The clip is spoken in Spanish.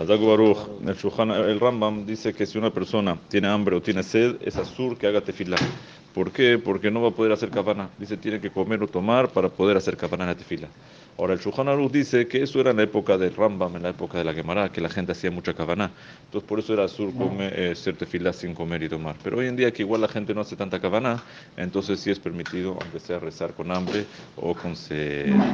Hazak Baruch, el, Shulchan- el Rambam dice que si una persona tiene hambre o tiene sed, es azur que haga tefilá. ¿Por qué? Porque no va a poder hacer cabana. Dice tiene que comer o tomar para poder hacer kavana en la tefila. Ahora el Shulchan Aruch dice que eso era en la época del Rambam, en la época de la Gemara, que la gente hacía mucha cabana. Entonces por eso era azur comer, eh, hacer tefilá sin comer y tomar. Pero hoy en día que igual la gente no hace tanta cabana, entonces sí es permitido, aunque sea rezar con hambre o con sed.